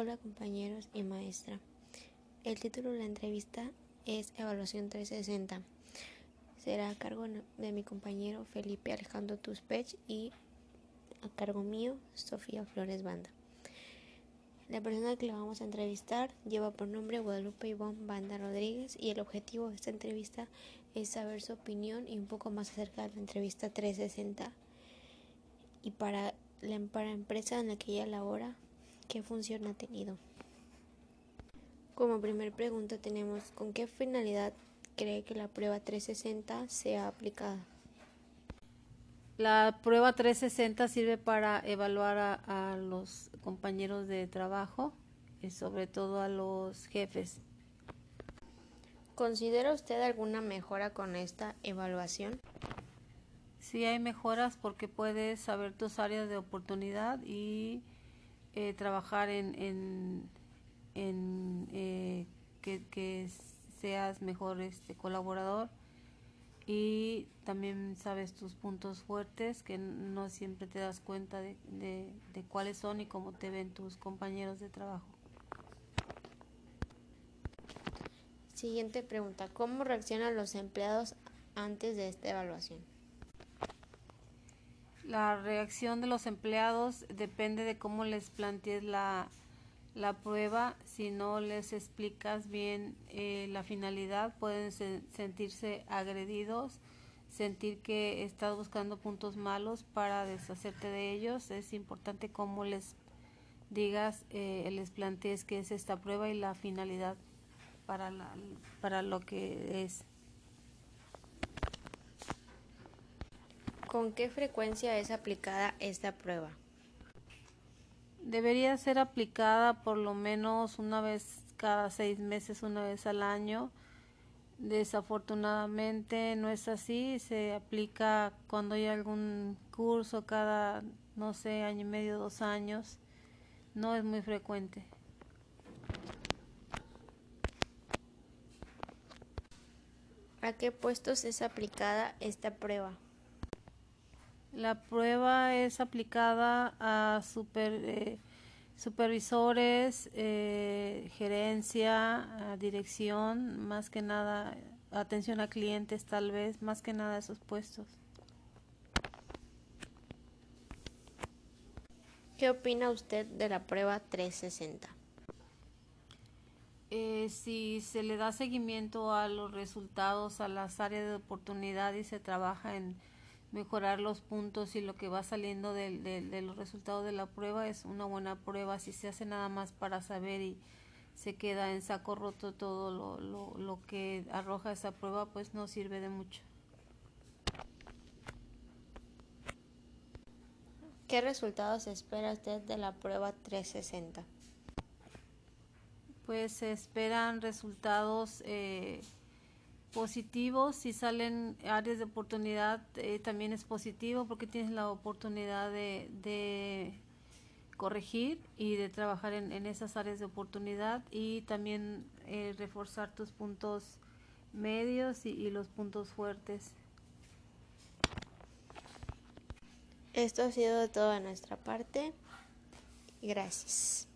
Hola compañeros y maestra. El título de la entrevista es Evaluación 360. Será a cargo de mi compañero Felipe Alejandro Tuspech y a cargo mío Sofía Flores Banda. La persona que la vamos a entrevistar lleva por nombre Guadalupe Ivonne Banda Rodríguez y el objetivo de esta entrevista es saber su opinión y un poco más acerca de la entrevista 360 y para la, para empresa en la que ella labora, ¿qué función ha tenido? Como primer pregunta tenemos, ¿con qué finalidad cree que la prueba 360 sea aplicada? La prueba 360 sirve para evaluar a, a los compañeros de trabajo y sobre todo a los jefes. ¿Considera usted alguna mejora con esta evaluación? Sí hay mejoras porque puedes saber tus áreas de oportunidad y eh, trabajar en, en, en eh, que, que, seas mejor este colaborador y también sabes tus puntos fuertes que no siempre te das cuenta de, de, de cuáles son y cómo te ven tus compañeros de trabajo. Siguiente pregunta. ¿Cómo reaccionan los empleados antes de esta evaluación? La reacción de los empleados depende de cómo les plantees la, la prueba. Si no les explicas bien eh, la finalidad, pueden se sentirse agredidos, sentir que estás buscando puntos malos para deshacerte de ellos. Es importante cómo les digas, eh, les plantees qué es esta prueba y la finalidad para, la, para lo que es. ¿Con qué frecuencia es aplicada esta prueba? Debería ser aplicada por lo menos una vez cada seis meses, una vez al año. Desafortunadamente no es así, se aplica cuando hay algún curso cada, no sé, año y medio, dos años. No es muy frecuente. ¿A qué puestos es aplicada esta prueba? La prueba es aplicada a super, eh, supervisores, eh, gerencia, dirección, más que nada atención a clientes tal vez, más que nada esos puestos. ¿Qué opina usted de la prueba 360? Eh, si se le da seguimiento a los resultados, a las áreas de oportunidad y se trabaja en mejorar los puntos y lo que va saliendo de, de, de, los resultados de la prueba es una buena prueba. Si se hace nada más para saber y se queda en saco roto todo lo, lo, lo que arroja esa prueba, pues no sirve de mucho. ¿Qué resultados espera usted de la prueba 360? Pues se esperan resultados eh, positivos. Si salen áreas de oportunidad, eh, también es positivo porque tienes la oportunidad de, corregir y de trabajar en, esas áreas de oportunidad y también eh, reforzar tus puntos medios y, y los puntos fuertes. Esto ha sido todo de nuestra parte. Gracias.